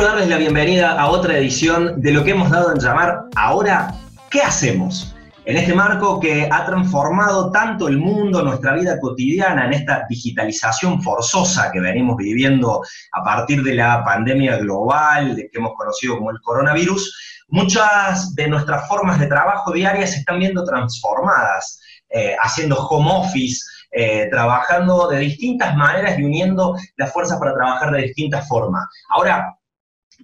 Quiero darles la bienvenida a otra edición de lo que hemos dado en llamar Ahora, ¿qué hacemos? En este marco que ha transformado tanto el mundo, nuestra vida cotidiana, en esta digitalización forzosa que venimos viviendo a partir de la pandemia global, que hemos conocido como el coronavirus, muchas de nuestras formas de trabajo diarias se están viendo transformadas, eh, haciendo home office, eh, trabajando de distintas maneras y uniendo las fuerzas para trabajar de distintas formas. Ahora,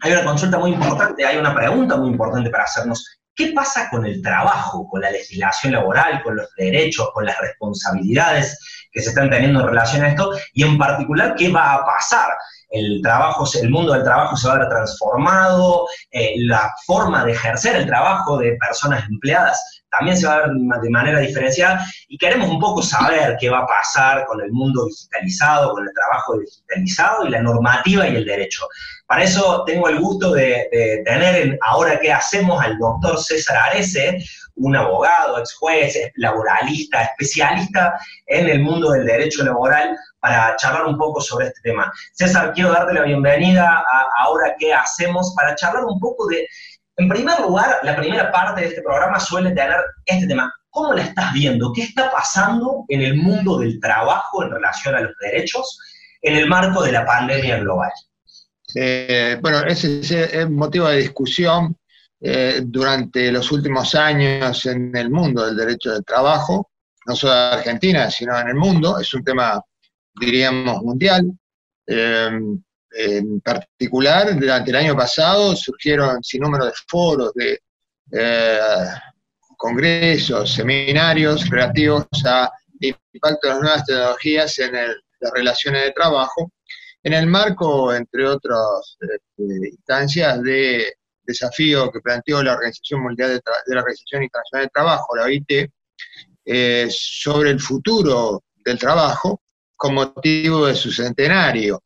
hay una consulta muy importante, hay una pregunta muy importante para hacernos. ¿Qué pasa con el trabajo, con la legislación laboral, con los derechos, con las responsabilidades que se están teniendo en relación a esto? Y en particular, ¿qué va a pasar? El, trabajo, el mundo del trabajo se va a ver transformado, eh, la forma de ejercer el trabajo de personas empleadas también se va a ver de manera diferenciada y queremos un poco saber qué va a pasar con el mundo digitalizado, con el trabajo digitalizado y la normativa y el derecho. Para eso tengo el gusto de, tener en Ahora qué hacemos al doctor César Arese, un abogado, ex juez, laboralista, especialista en el mundo del derecho laboral, para charlar un poco sobre este tema. César, quiero darte la bienvenida a Ahora qué hacemos para charlar un poco de en primer lugar, la primera parte de este programa suele tener este tema. ¿Cómo la estás viendo? ¿Qué está pasando en el mundo del trabajo en relación a los derechos en el marco de la pandemia global? Eh, bueno, ese es motivo de discusión eh, durante los últimos años en el mundo del derecho del trabajo, no solo en Argentina, sino en el mundo. Es un tema, diríamos, mundial. Eh, en particular, durante el año pasado surgieron sin número de foros, de eh, congresos, seminarios relativos al impacto de las nuevas tecnologías en las relaciones de trabajo, en el marco, entre otras este, instancias, de desafío que planteó la Organización Mundial de, la Organización Internacional de Trabajo, la OIT, eh, sobre el futuro del trabajo con motivo de su centenario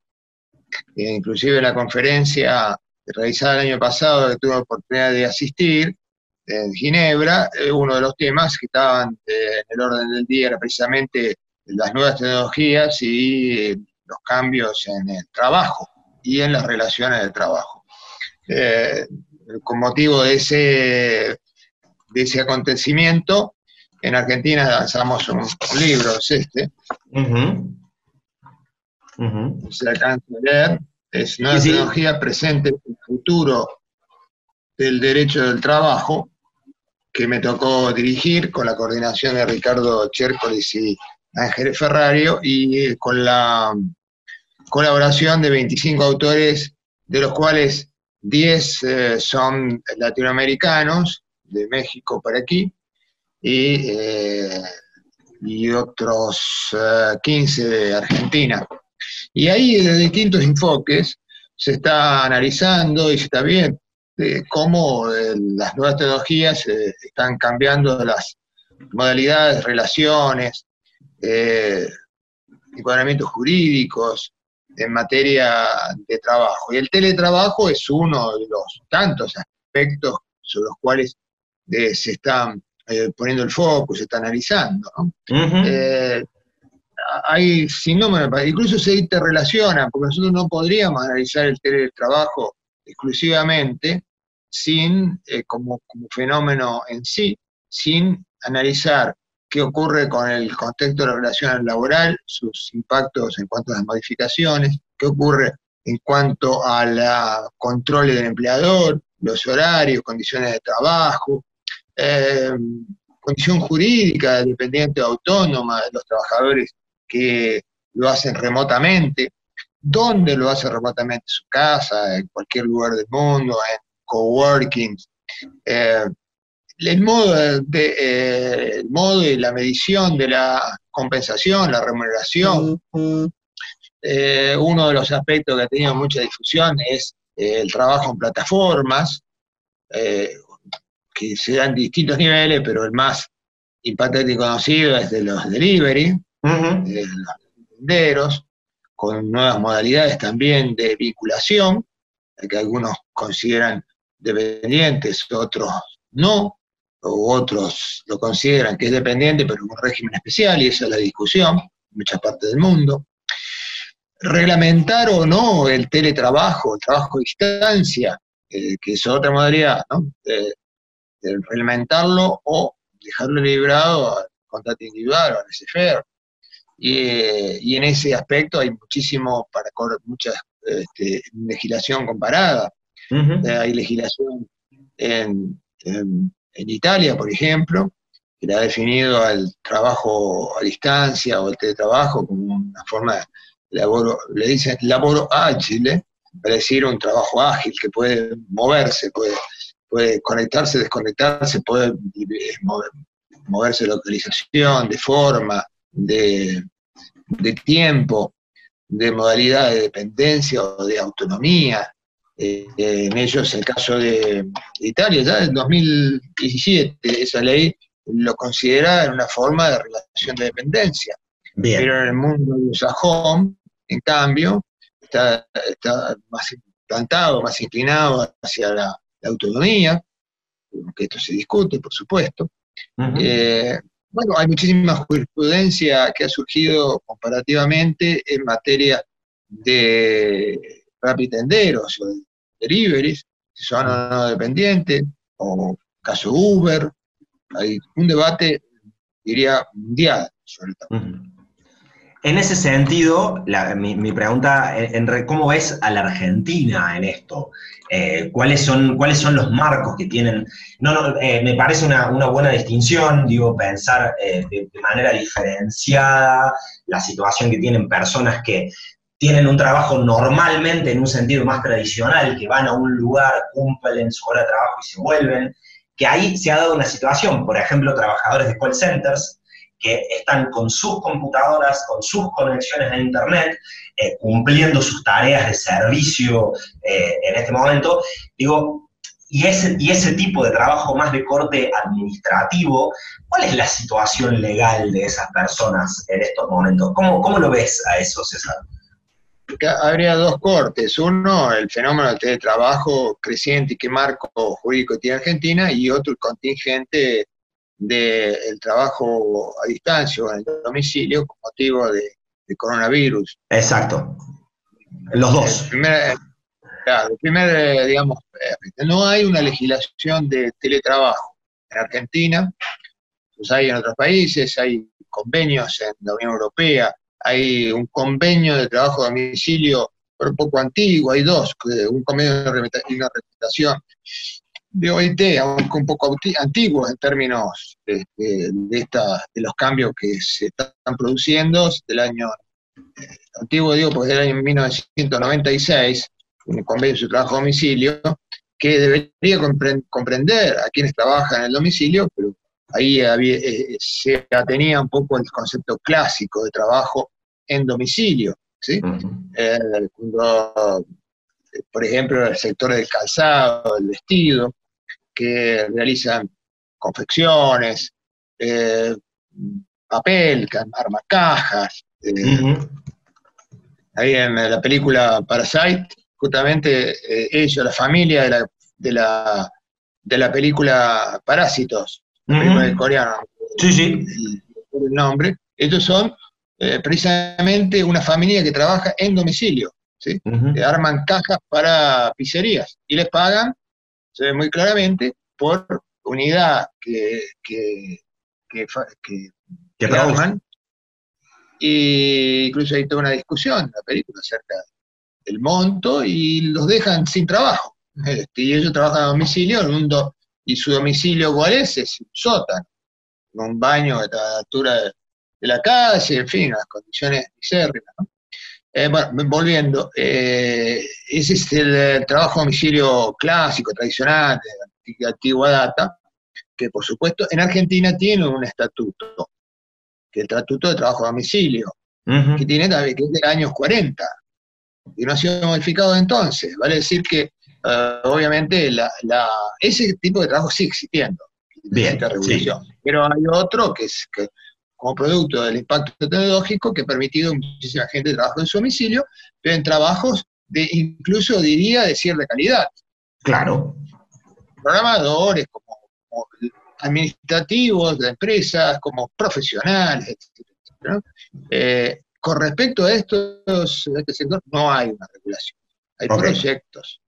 inclusive en la conferencia realizada el año pasado que tuve la oportunidad de asistir en Ginebra, eh, uno de los temas que estaban eh, en el orden del día era precisamente las nuevas tecnologías y los cambios en el trabajo y en las relaciones de trabajo. Eh, con motivo de ese, de ese acontecimiento, en Argentina lanzamos un, libro, es este, se alcanza a leer, es una tecnología presente en el futuro del derecho del trabajo, que me tocó dirigir con la coordinación de Ricardo Chércoles y Ángeles Ferrario, y eh, con la colaboración de 25 autores, de los cuales 10 eh, son latinoamericanos, de México para aquí, y, eh, y otros 15 de Argentina. Y ahí, desde distintos enfoques, se está analizando y se está viendo eh, cómo eh, las nuevas tecnologías eh, están cambiando las modalidades, relaciones, encuadramientos jurídicos en materia de trabajo. Y el teletrabajo es uno de los tantos aspectos sobre los cuales se está poniendo el foco, se está analizando. ¿no? Hay sin número, incluso se interrelacionan, porque nosotros no podríamos analizar el teletrabajo exclusivamente sin, eh, como, fenómeno en sí, sin analizar qué ocurre con el contexto de la relación laboral, sus impactos en cuanto a las modificaciones, qué ocurre en cuanto a la control del empleador, los horarios, condiciones de trabajo, eh, condición jurídica dependiente o autónoma de los trabajadores que lo hacen remotamente, dónde lo hacen remotamente, en su casa, en cualquier lugar del mundo, en coworking. Eh, el, modo de, eh, el modo y la medición de la compensación, la remuneración. Eh, uno de los aspectos que ha tenido mucha difusión es el trabajo en plataformas, que se dan distintos niveles, pero el más impactante y conocido es de los delivery, los senderos, con nuevas modalidades también de vinculación, que algunos consideran dependientes, otros no, o otros lo consideran que es dependiente, pero en un régimen especial, y esa es la discusión en muchas partes del mundo. reglamentar o no el teletrabajo, el trabajo a distancia, eh, que es otra modalidad, ¿no? De, reglamentarlo o dejarlo librado al contrato individual o al SFR. Y, en ese aspecto hay muchísimo, para mucha este, legislación comparada. Eh, hay legislación en, en, Italia, por ejemplo, que le ha definido al trabajo a distancia o el teletrabajo como una forma de laboro, le dicen laboro ágil, para decir un trabajo ágil que puede moverse, puede, puede conectarse, desconectarse, puede eh, moverse de localización, de forma, de, tiempo, de modalidad de dependencia o de autonomía. Eh, en ellos, el caso de Italia, ya en 2017, esa ley lo considera una forma de relación de dependencia. Pero en el mundo de Home, en cambio, está, más implantado, más inclinado hacia la, autonomía, aunque esto se discute, por supuesto. Eh, bueno, hay muchísima jurisprudencia que ha surgido comparativamente en materia de rapitenderos o de deliveries, si son o no dependientes, o caso Uber. Hay un debate, diría, mundial sobre todo. En ese sentido, mi, pregunta, en, ¿cómo ves a la Argentina en esto? Eh, ¿cuáles, son, ¿Cuáles son los marcos que tienen? No, no, eh, me parece una, buena distinción, digo, pensar eh, de, manera diferenciada la situación que tienen personas que tienen un trabajo normalmente en un sentido más tradicional, que van a un lugar, cumplen su hora de trabajo y se vuelven, que ahí se ha dado una situación, por ejemplo, trabajadores de call centers, que están con sus computadoras, con sus conexiones a Internet, eh, cumpliendo sus tareas de servicio eh, en este momento. Digo, y ese, y ese tipo de trabajo más de corte administrativo, ¿cuál es la situación legal de esas personas en estos momentos? ¿Cómo, cómo lo ves a eso, César? Habría dos cortes. Uno, el fenómeno del teletrabajo creciente y qué marco jurídico tiene Argentina, y otro, el contingente del trabajo a distancia o en el domicilio con motivo de, coronavirus. Exacto. Los dos. claro, primer, digamos, eh, no hay una legislación de teletrabajo en Argentina, pues hay en otros países, hay convenios en la Unión Europea, hay un convenio de trabajo a domicilio, pero un poco antiguo, hay dos, un convenio de una representación de OIT, aunque un poco antiguo en términos de, de, los cambios que se están produciendo del año eh, antiguo, digo, pues del año 1996, un convenio de trabajo a domicilio, que debería comprender a quienes trabajan en el domicilio, pero ahí eh, se atenía un poco el concepto clásico de trabajo en domicilio. ¿sí? Eh, por ejemplo, el sector del calzado, el vestido, que realizan confecciones, eh, papel, arma cajas. Eh, ahí en la película Parasite, justamente eh, ellos, la familia de la, de la, de la película Parásitos, la película del coreano, sí, sí. El, nombre, ellos son precisamente una familia que trabaja en domicilio, ¿sí? arman cajas para pizzerías y les pagan se ve muy claramente por unidad que, que, que, que, Y incluso hay toda una discusión en la película acerca del monto y los dejan sin trabajo. Este, y ellos trabajan a domicilio, el mundo, y su domicilio cuál es, es un sótano, un baño a la altura de, la calle, en fin, las condiciones misérrimas. ¿no? Eh, bueno, volviendo, eh, ese es el, trabajo a domicilio clásico, tradicional, de antigua data, que por supuesto en Argentina tiene un estatuto, que es el estatuto de trabajo a domicilio, que tiene que es de años 40, y no ha sido modificado entonces. Vale decir que eh, obviamente la, ese tipo de trabajo sigue existiendo. Bien, Pero hay otro que es que como producto del impacto tecnológico que ha permitido a muchísima gente trabajar en su domicilio, pero en trabajos de incluso diría de cierta calidad. Claro. Programadores, como, administrativos de empresas, como profesionales, etc. Eh, con respecto a estos, este sector, no hay una regulación, hay proyectos.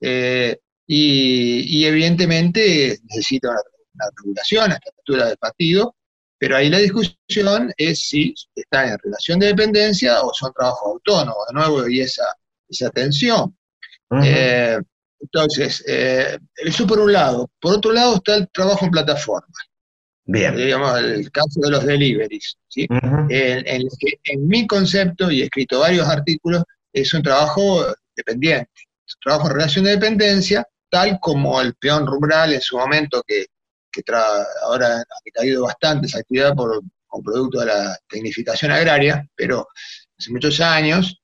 Eh, y, evidentemente necesita una, regulación a esta altura del partido, pero ahí la discusión es si están en relación de dependencia o son trabajos autónomos, de nuevo, y esa, esa tensión. Eh, entonces, eh, eso por un lado. Por otro lado está el trabajo en plataforma. Bien. Digamos, el caso de los deliveries. ¿sí? en, en, mi concepto, y he escrito varios artículos, es un trabajo dependiente. Es un trabajo en relación de dependencia, tal como el peón rural en su momento, que, que ahora ha caído bastante esa actividad por, con producto de la tecnificación agraria, pero hace muchos años,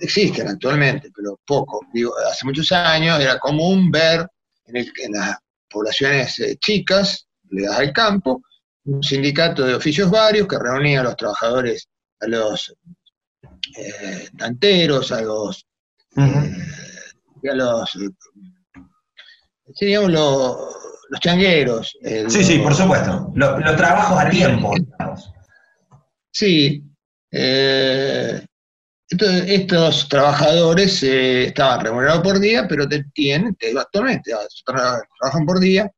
existen actualmente, pero poco. Digo, hace muchos años era común ver en, las poblaciones eh, chicas, legadas al campo, un sindicato de oficios varios que reunía a los trabajadores, a los eh, tanteros, a los, eh, a los, digamos, los, los changueros. sí, sí, por supuesto. Los, trabajos a tiempo. Sí. estos trabajadores eh, estaban remunerados por día, pero tienen, actualmente trabajan por día,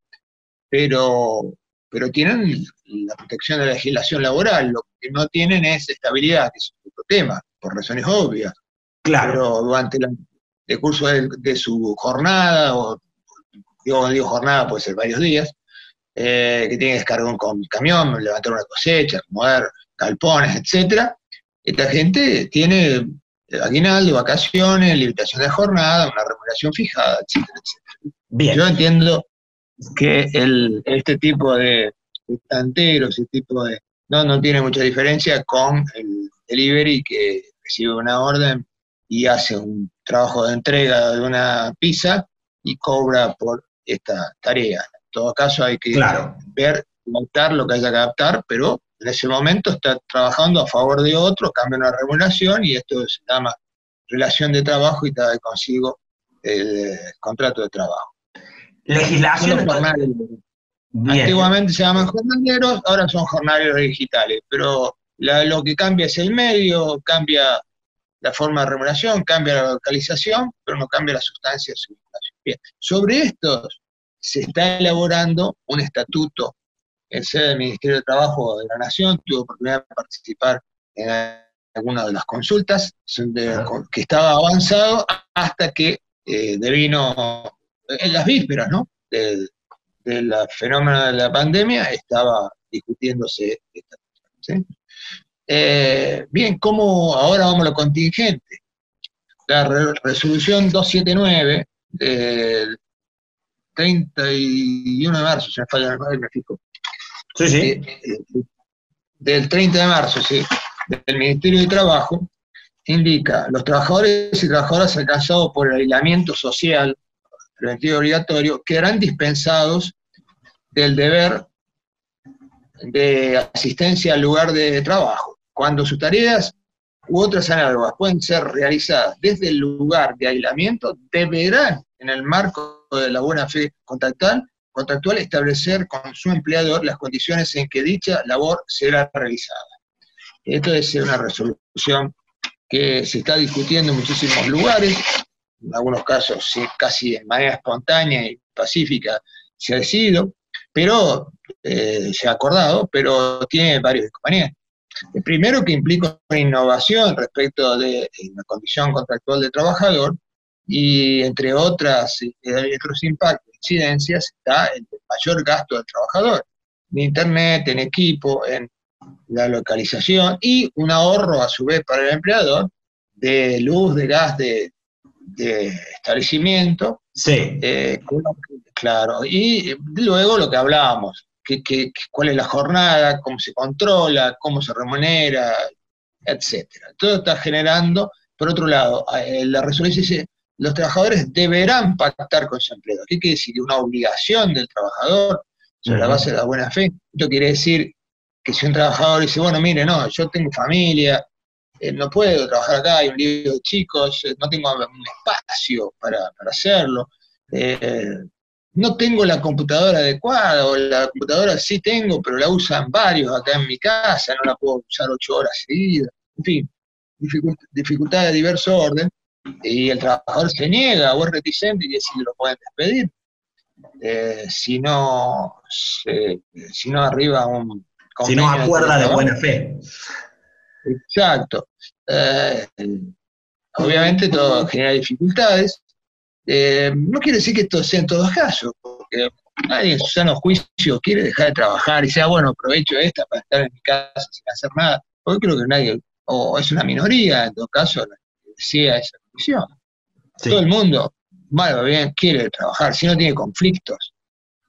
pero, pero tienen la protección de la legislación laboral. Lo que no tienen es estabilidad, que es otro tema, por razones obvias. Claro. Pero durante el curso de, su jornada, o digo, digo jornada, puede ser varios días, eh, que tiene que descargar con camión, levantar una cosecha, mover galpones, etcétera. Esta gente tiene aguinaldo, vacaciones, limitación de jornada, una remuneración fijada, etcétera, etcétera. Bien. Yo entiendo que el, este tipo de, tanteros, este tipo de... No, no tiene mucha diferencia con el delivery que recibe una orden y hace un trabajo de entrega de una pizza y cobra por esta tarea. En todo caso hay que ver, adaptar lo que haya que adaptar, pero en ese momento está trabajando a favor de otro, cambia una remuneración y esto se llama relación de trabajo y trae consigo el contrato de trabajo. Legislación. Antiguamente se llaman jornaleros, ahora son jornaleros digitales, pero lo que cambia es el medio, cambia la forma de remuneración, cambia la localización, pero no cambia la sustancia de su Bien, sobre esto se está elaborando un estatuto en sede del Ministerio de Trabajo de la Nación, tuve oportunidad de participar en alguna de las consultas, que estaba avanzado hasta que eh, devino en las vísperas, ¿no? Del, fenómeno de la pandemia estaba discutiéndose esta cosa. Eh, bien, ¿cómo ahora vamos a lo contingente? La resolución 279 del 31 de marzo, se me falla me fijo. Sí, sí. Eh, del 30 de marzo, sí, del Ministerio de Trabajo, indica, los trabajadores y trabajadoras alcanzados por el aislamiento social preventivo obligatorio quedarán dispensados del deber de asistencia al lugar de trabajo, cuando sus tareas u otras análogas pueden ser realizadas desde el lugar de aislamiento, deberán, en el marco de la buena fe contractual, contractual establecer con su empleador las condiciones en que dicha labor será realizada. Esto es una resolución que se está discutiendo en muchísimos lugares, en algunos casos casi de manera espontánea y pacífica se ha decidido, pero eh, se ha acordado, pero tiene varios inconvenientes. El primero que implica una innovación respecto de eh, la condición contractual del trabajador y entre otras eh, otros impactos, incidencias, está el mayor gasto del trabajador, en internet, en equipo, en la localización y un ahorro a su vez para el empleador de luz, de gas, de, establecimiento. Sí. Eh, claro, y luego lo que hablábamos, cuál es la jornada, cómo se controla, cómo se remunera, etcétera. Todo está generando, por otro lado, eh, la resolución dice, los trabajadores deberán pactar con su empleador. ¿Qué quiere decir? Una obligación del trabajador sobre la base de la buena fe. Esto quiere decir que si un trabajador dice, bueno, mire, no, yo tengo familia, eh, no puedo trabajar acá, hay un libro de chicos, eh, no tengo un espacio para, hacerlo, no tengo la computadora adecuada, o la computadora sí tengo, pero la usan varios acá en mi casa, no la puedo usar ocho horas seguidas. en fin, dificultades de diverso orden, y el trabajador se niega o es reticente y decide lo pueden despedir. Eh, si no si no arriba un si no acuerda de, buena fe exacto eh, obviamente todo genera dificultades eh, no quiere decir que esto sea en todos casos porque nadie en su sano juicio quiere dejar de trabajar y sea bueno aprovecho esta para estar en mi casa sin hacer nada porque creo que nadie o es una minoría en todo caso decía esa condición. Todo el mundo bueno, bien, quiere trabajar, si no tiene conflictos,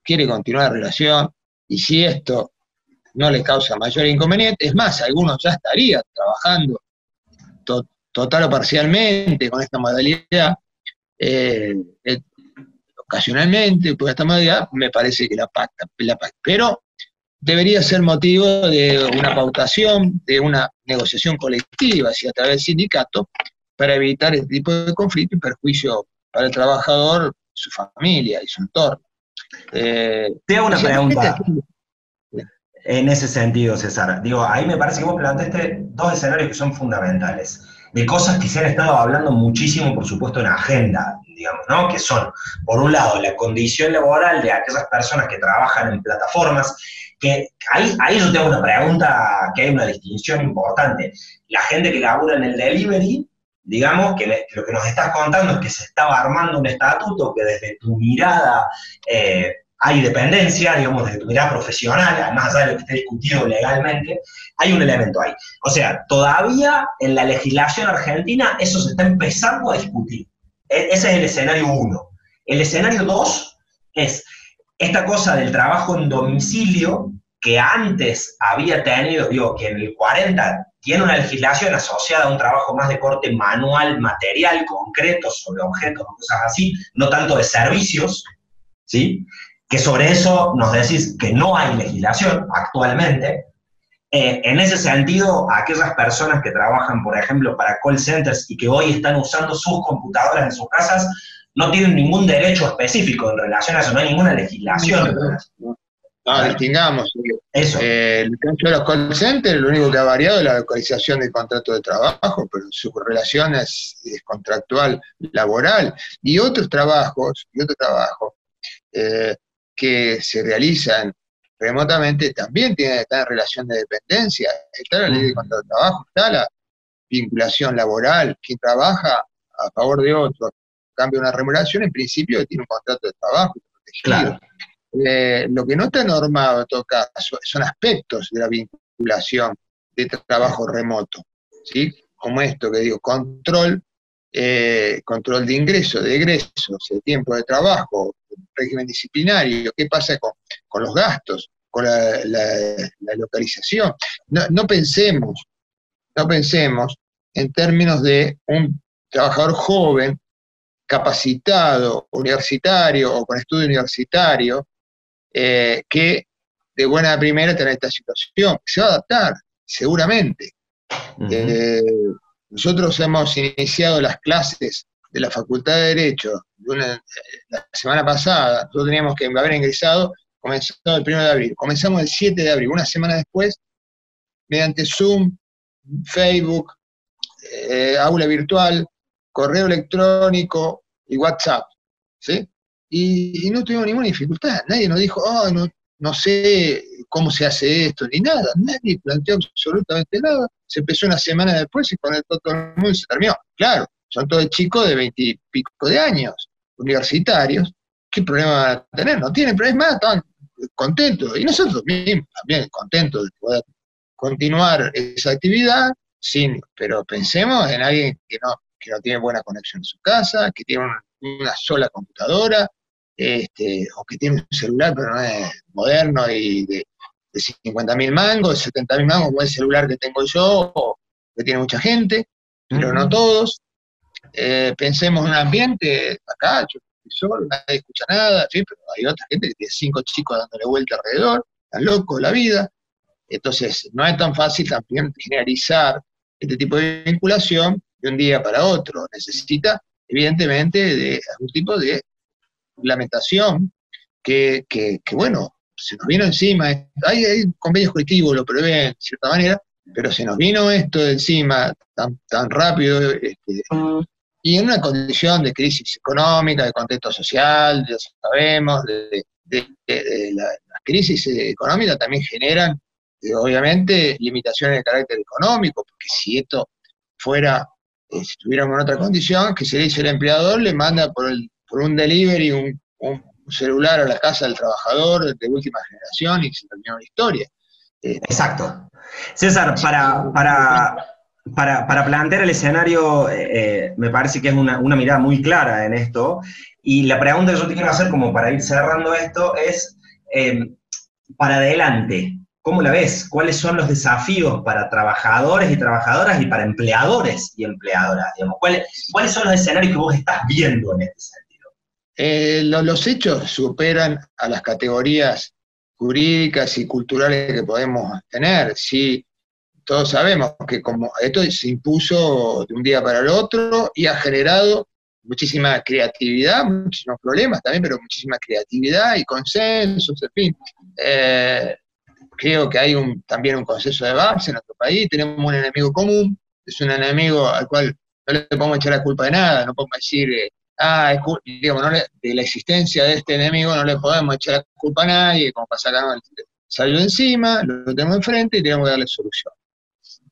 quiere continuar la relación, y si esto no le causa mayor inconveniente, es más, algunos ya estarían trabajando total o parcialmente con esta modalidad, eh, eh, ocasionalmente, por esta modalidad, me parece que la pacta, la pero debería ser motivo de una pautación, de una negociación colectiva, si a través del sindicato, para evitar este tipo de conflicto y perjuicio para el trabajador, su familia y su entorno. Eh, Te hago una pregunta en ese sentido, César. Digo, ahí me parece que vos planteaste dos escenarios que son fundamentales, de cosas que se han estado hablando muchísimo, por supuesto, en agenda, digamos, ¿no? Que son, por un lado, la condición laboral de aquellas personas que trabajan en plataformas, que ahí, ahí yo tengo una pregunta, que hay una distinción importante. La gente que labura en el delivery digamos que lo que nos estás contando es que se estaba armando un estatuto que desde tu mirada eh, hay dependencia, digamos, desde tu mirada profesional, más allá de lo que esté discutido legalmente, hay un elemento ahí. O sea, todavía en la legislación argentina eso se está empezando a discutir. E, ese es el escenario uno. El escenario dos es esta cosa del trabajo en domicilio que antes había tenido, digo, que en el 40 tiene una legislación asociada a un trabajo más de corte manual, material, concreto, sobre objetos, cosas así, no tanto de servicios, ¿sí? Que sobre eso nos decís que no hay legislación actualmente. Eh, en ese sentido, aquellas personas que trabajan, por ejemplo, para call centers y que hoy están usando sus computadoras en sus casas, no tienen ningún derecho específico en relación a eso, no hay ninguna legislación. No, distingamos. Eso. Eh, el caso de los call centers, lo único que ha variado es la localización del contrato de trabajo, pero su relación es, contractual laboral. Y otros trabajos, y otros trabajos eh, que se realizan remotamente también tienen que estar en relación de dependencia. Está la ley de contrato de trabajo, está la vinculación laboral. Quien trabaja a favor de otro, cambia una remuneración, en principio tiene un contrato de trabajo protegido. Eh, lo que no está normado en todo caso son aspectos de la vinculación de trabajo remoto, ¿sí? Como esto que digo, control, eh, control de ingreso, de egresos, de tiempo de trabajo, régimen disciplinario, qué pasa con, los gastos, con la, localización. No, pensemos, no pensemos en términos de un trabajador joven, capacitado, universitario o con estudio universitario, eh, que de buena primera tener esta situación. Se va a adaptar, seguramente. Eh, nosotros hemos iniciado las clases de la Facultad de Derecho eh, la semana pasada, nosotros teníamos que haber ingresado, comenzado el 1 de abril. Comenzamos el 7 de abril, una semana después, mediante Zoom, Facebook, aula virtual, correo electrónico y WhatsApp. ¿sí? y, no tuvimos ninguna dificultad. Nadie nos dijo, oh, no, no sé cómo se hace esto, ni nada. Nadie planteó absolutamente nada. Se empezó una semana después y conectó todo el mundo y se terminó. Claro, son todos chicos de veintipico de años, universitarios. ¿Qué problema van a tener? No tienen problema, estaban contentos. Y nosotros mismos también contentos de poder continuar esa actividad, sin, pero pensemos en alguien que no, que no tiene buena conexión en su casa, que tiene una sola computadora, este, o que tiene un celular pero no es moderno y de, de 50 mil mangos, 70 mil mangos, como el celular que tengo yo, o que tiene mucha gente, pero no todos. Eh, pensemos en un ambiente, acá yo estoy solo, nadie escucha nada, pero hay otra gente que tiene cinco chicos dándole vuelta alrededor, está loco la vida. Entonces, no es tan fácil también generalizar este tipo de vinculación de un día para otro. Necesita, evidentemente, de algún tipo de lamentación que, que, bueno, se nos vino encima. Hay, hay convenios colectivos, lo prevén, de cierta manera, pero se nos vino esto de encima tan, tan rápido este, y en una condición de crisis económica, de contexto social, ya sabemos, de, la, crisis económica también generan, eh, obviamente, limitaciones de carácter económico, porque si esto fuera, eh, si estuviéramos en otra condición, que se dice el empleador, le manda por, el, por un delivery un, un, celular a la casa del trabajador de última generación y se terminó la historia. Eh, Exacto. César, para, para, para, plantear el escenario, eh, me parece que es una, mirada muy clara en esto. Y la pregunta que yo te quiero hacer, como para ir cerrando esto, es eh, para adelante, ¿cómo la ves? ¿Cuáles son los desafíos para trabajadores y trabajadoras y para empleadores y empleadoras? ¿Cuáles, ¿Cuáles son los escenarios que vos estás viendo en este sentido? Eh, los hechos superan a las categorías jurídicas y culturales que podemos tener. Si todos sabemos que como esto se impuso de un día para el otro y ha generado muchísima creatividad, muchísimos problemas también, pero muchísima creatividad y consensos, en fin. Eh, creo que hay también un consenso de base en nuestro país, tenemos un enemigo común, es un enemigo al cual no le podemos echar la culpa de nada, no podemos decir, eh, ah, digamos, de la existencia de este enemigo no le podemos echar la culpa a nadie, como pasa acá, no, salió encima, lo tenemos enfrente y tenemos que darle solución.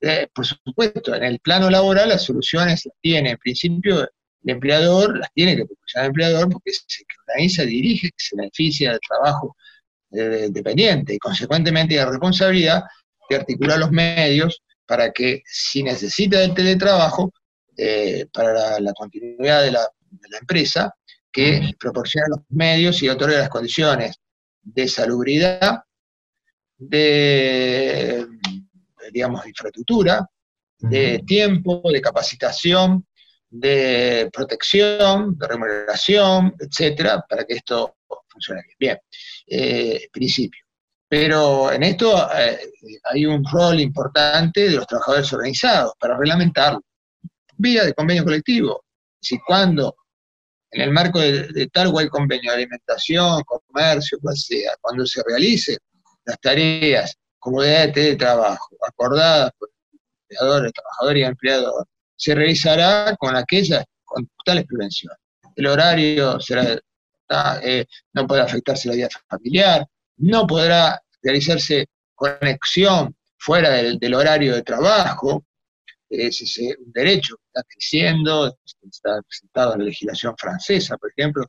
Eh, por supuesto, en el plano laboral las soluciones las tiene, en principio, el empleador, las tiene que proporcionar el empleador porque se organiza, dirige, se beneficia del trabajo eh, dependiente y consecuentemente la responsabilidad de articular los medios para que si necesita el teletrabajo, eh, para la, continuidad de la, de la, empresa, que proporcione los medios y otorgue las condiciones de salubridad, de digamos, infraestructura, de tiempo, de capacitación, de protección, de remuneración, etcétera, para que esto funcione bien. Bien, eh, principio. Pero en esto eh, hay un rol importante de los trabajadores organizados para reglamentarlo. Vía de convenio colectivo. Si cuando, en el marco de, tal o cual convenio de alimentación, comercio, cual sea, cuando se realicen las tareas comodidades de trabajo acordadas por empleadores, trabajadores y empleadores, se realizará con aquellas, con tales prevenciones. El horario será, eh, no podrá afectarse la vida familiar, no podrá realizarse conexión fuera del, horario de trabajo, ese es un derecho que está creciendo, está presentado en la legislación francesa, por ejemplo,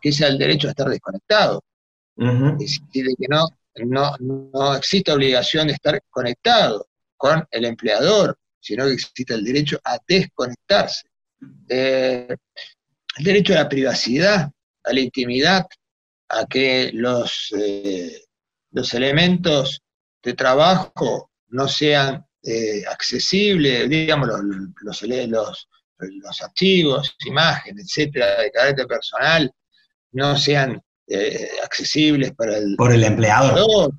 que es el derecho a estar desconectado. Es decir, de que no no, no existe obligación de estar conectado con el empleador, sino que existe el derecho a desconectarse. Eh, el derecho a la privacidad, a la intimidad, a que los, eh, los elementos de trabajo no sean eh, accesibles, digamos, los, los, los, archivos, imágenes, etcétera, de carácter personal, no sean eh, accesibles para el, Por el empleador.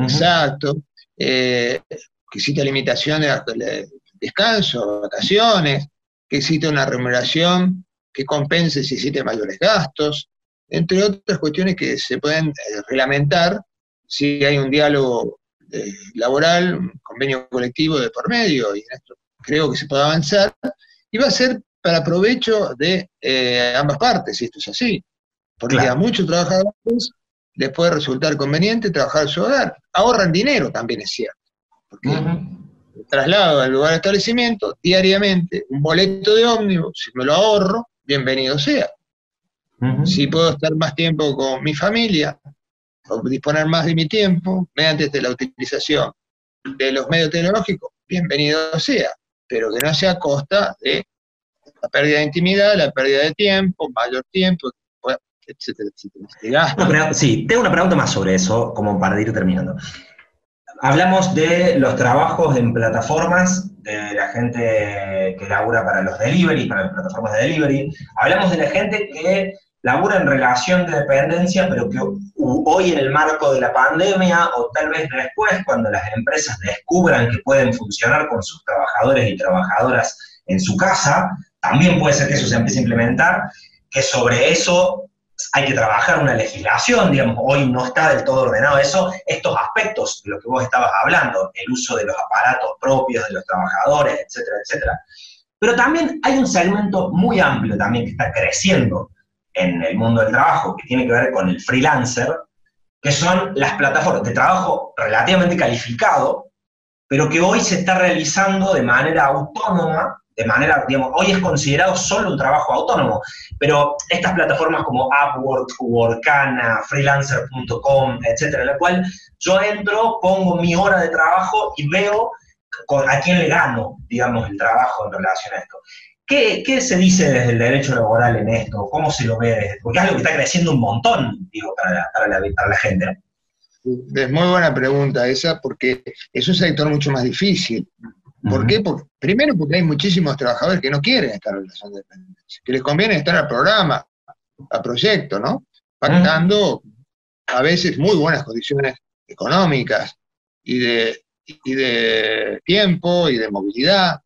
Exacto. Eh, que existe limitación de, descanso, vacaciones, que existe una remuneración que compense si existen mayores gastos, entre otras cuestiones que se pueden eh, reglamentar si hay un diálogo laboral, un convenio colectivo de por medio, y en esto creo que se puede avanzar, y va a ser para provecho de ambas partes, si esto es así porque a muchos trabajadores les puede resultar conveniente trabajar en su hogar. Ahorran dinero, también es cierto. Porque el traslado al lugar de establecimiento diariamente, un boleto de ómnibus, si me lo ahorro, bienvenido sea. Si puedo estar más tiempo con mi familia, disponer más de mi tiempo, mediante la utilización de los medios tecnológicos, bienvenido sea, pero que no sea a costa de la pérdida de intimidad, la pérdida de tiempo, mayor tiempo, sí, tengo una pregunta más sobre eso, como para ir terminando. Hablamos de los trabajos en plataformas, de la gente que labura para los delivery, para las plataformas de delivery. Hablamos de la gente que labura en relación de dependencia, pero que hoy en el marco de la pandemia, o tal vez después, cuando las empresas descubran que pueden funcionar con sus trabajadores y trabajadoras en su casa, también puede ser que eso se empiece a implementar, que sobre eso hay que trabajar una legislación, digamos, hoy no está del todo ordenado eso, estos aspectos de lo que vos estabas hablando, el uso de los aparatos propios de los trabajadores, etcétera, etcétera. Pero también hay un segmento muy amplio también que está creciendo en el mundo del trabajo, que tiene que ver con el freelancer, que son las plataformas de trabajo relativamente calificado, pero que hoy se está realizando de manera autónoma de manera, digamos, hoy es considerado solo un trabajo autónomo, pero estas plataformas como Upwork, Workana, freelancer.com, etcétera, en la cual yo entro, pongo mi hora de trabajo y veo a quién le gano, digamos, el trabajo en relación a esto. ¿Qué, ¿Qué, se dice desde el derecho laboral en esto? ¿Cómo se lo ve? Porque es algo que está creciendo un montón, digo, para la, para la, para la gente. Es muy buena pregunta esa, porque es un sector mucho más difícil. ¿Por qué? primero porque hay muchísimos trabajadores que no quieren estar en relación de dependencia, que les conviene estar al programa, al proyecto, ¿no? Pactando a veces muy buenas condiciones económicas y de, y de tiempo y de movilidad.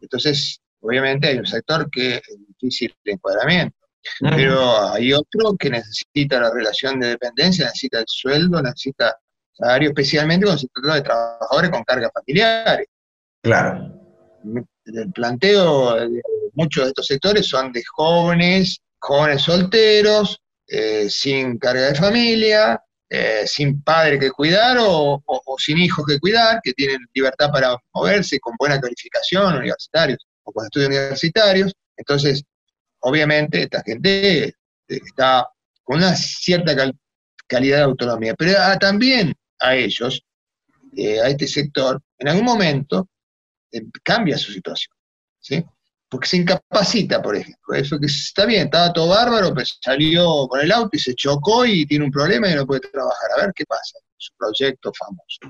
Entonces, obviamente hay un sector que es difícil de encuadramiento. Pero hay otro que necesita la relación de dependencia, necesita el sueldo, necesita salario, especialmente cuando se trata de trabajadores con cargas familiares. Claro. El planteo de muchos de estos sectores son de jóvenes, jóvenes solteros, eh, sin carga de familia, eh, sin padre que cuidar o, sin hijos que cuidar, que tienen libertad para moverse con buena calificación, universitarios o con estudios universitarios. Entonces, obviamente, esta gente está con una cierta calidad de autonomía, pero también a ellos, eh, a este sector, en algún momento eh, cambia su situación, ¿sí? Porque se incapacita, por ejemplo. Eso que está bien, estaba todo bárbaro, pero salió con el auto y se chocó y tiene un problema y no puede trabajar. A ver qué pasa. Su proyecto famoso.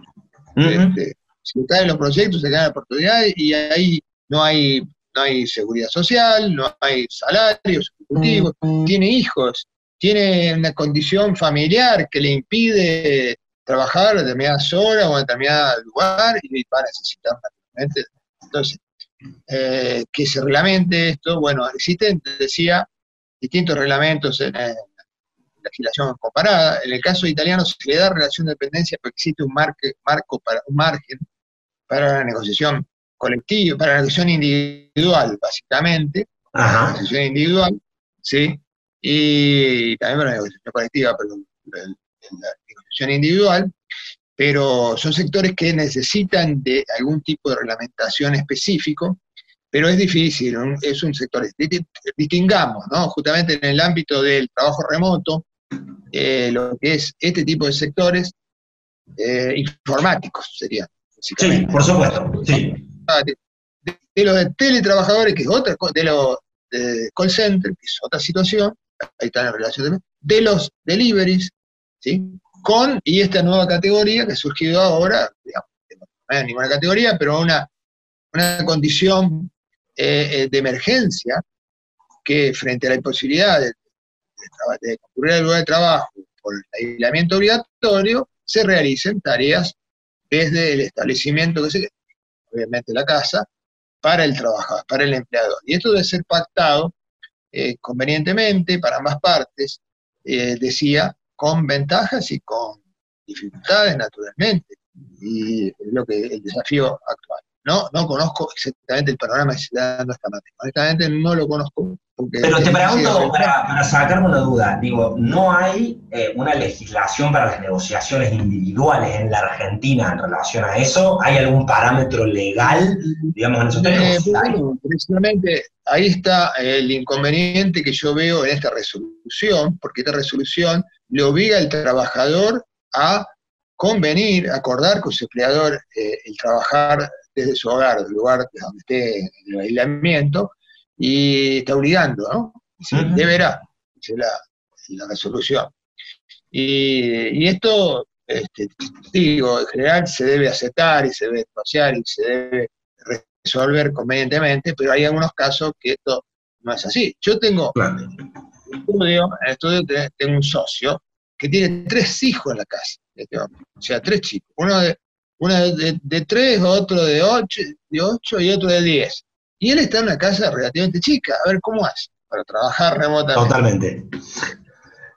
Este, se caen los proyectos, se caen las oportunidades y ahí no hay, no hay seguridad social, no hay salarios ejecutivos, tiene hijos, tiene una condición familiar que le impide trabajar a determinadas horas o en determinado lugar y va a necesitar naturalmente entonces, eh, que se reglamente esto, bueno, existen, decía, distintos reglamentos en, la legislación comparada. En el caso italiano se le da relación de dependencia porque existe un marco para un margen para la negociación colectiva, para la negociación individual, básicamente, la negociación individual, ¿sí? Y también para la negociación colectiva, pero la negociación individual, pero son sectores que necesitan de algún tipo de reglamentación específico, pero es difícil, es un sector, distingamos, ¿no? Justamente en el ámbito del trabajo remoto, eh, lo que es este tipo de sectores eh, informáticos serían. Sí, por supuesto, sí. Ah, de, los de teletrabajadores, que es otra, de los de call center, que es otra situación, ahí está la relación de los deliveries, ¿sí? con, y esta nueva categoría que ha surgido ahora, digamos, no es ninguna categoría, pero una, una condición eh, eh, de emergencia que frente a la imposibilidad de, de, concurrir al lugar de trabajo por el aislamiento obligatorio, se realicen tareas desde el establecimiento, que se, obviamente la casa, para el trabajador, para el empleador. Y esto debe ser pactado eh, convenientemente para ambas partes, decía, con ventajas y con dificultades, naturalmente. Y es lo que el desafío actual. No, no conozco exactamente el panorama que se está dando esta materia. Honestamente no lo conozco. Pero te pregunto, para, sacarme una duda, digo, ¿no hay eh, una legislación para las negociaciones individuales en la Argentina en relación a eso? ¿Hay algún parámetro legal, digamos, en esos términos? Eh, precisamente ahí está el inconveniente que yo veo en esta resolución, porque esta resolución le obliga al trabajador a convenir, acordar con su empleador eh, el trabajar desde su hogar, del lugar donde esté en el aislamiento, y está obligando, ¿no? Deberá, es la, resolución. Y, esto, este, digo, en general se debe aceptar y se debe negociar y se debe resolver convenientemente, pero hay algunos casos que esto no es así. Yo tengo, estudio, en el estudio tengo un socio que tiene tres hijos en la casa, este o sea, tres chicos, uno de, uno de, tres, otro de ocho, de ocho y otro de diez. Y él está en una casa relativamente chica, a ver cómo hace para trabajar remotamente. Totalmente.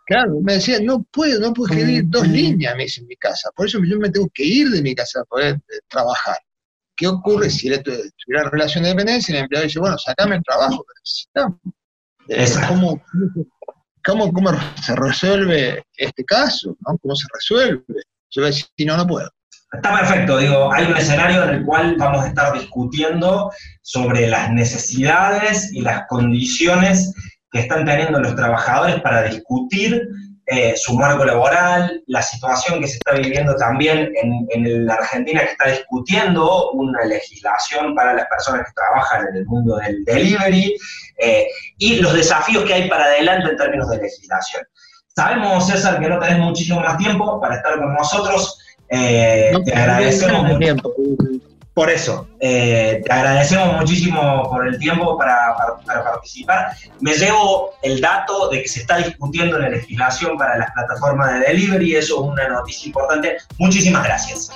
Claro, me decía, no puedo, no puedo escribir dos líneas, me dice, en mi casa. Por eso yo me tengo que ir de mi casa para poder eh, trabajar. ¿Qué ocurre si él tuviera relación de dependencia y el empleado dice, bueno, sacame el trabajo que necesitamos? Eh, ¿cómo, cómo, cómo, se resuelve este caso? ¿Cómo se resuelve? Yo voy a decir, no, no puedo. Está perfecto, digo, hay un escenario en el cual vamos a estar discutiendo sobre las necesidades y las condiciones que están teniendo los trabajadores para discutir eh, su marco laboral, la situación que se está viviendo también en, la Argentina que está discutiendo una legislación para las personas que trabajan en el mundo del delivery eh, y los desafíos que hay para adelante en términos de legislación. Sabemos, César, que no tenés muchísimo más tiempo para estar con nosotros. Eh, te agradecemos mucho. Por eso, eh, te agradecemos muchísimo por el tiempo para, participar. Me llevo el dato de que se está discutiendo la legislación para las plataformas de delivery, eso es una noticia importante. Muchísimas gracias.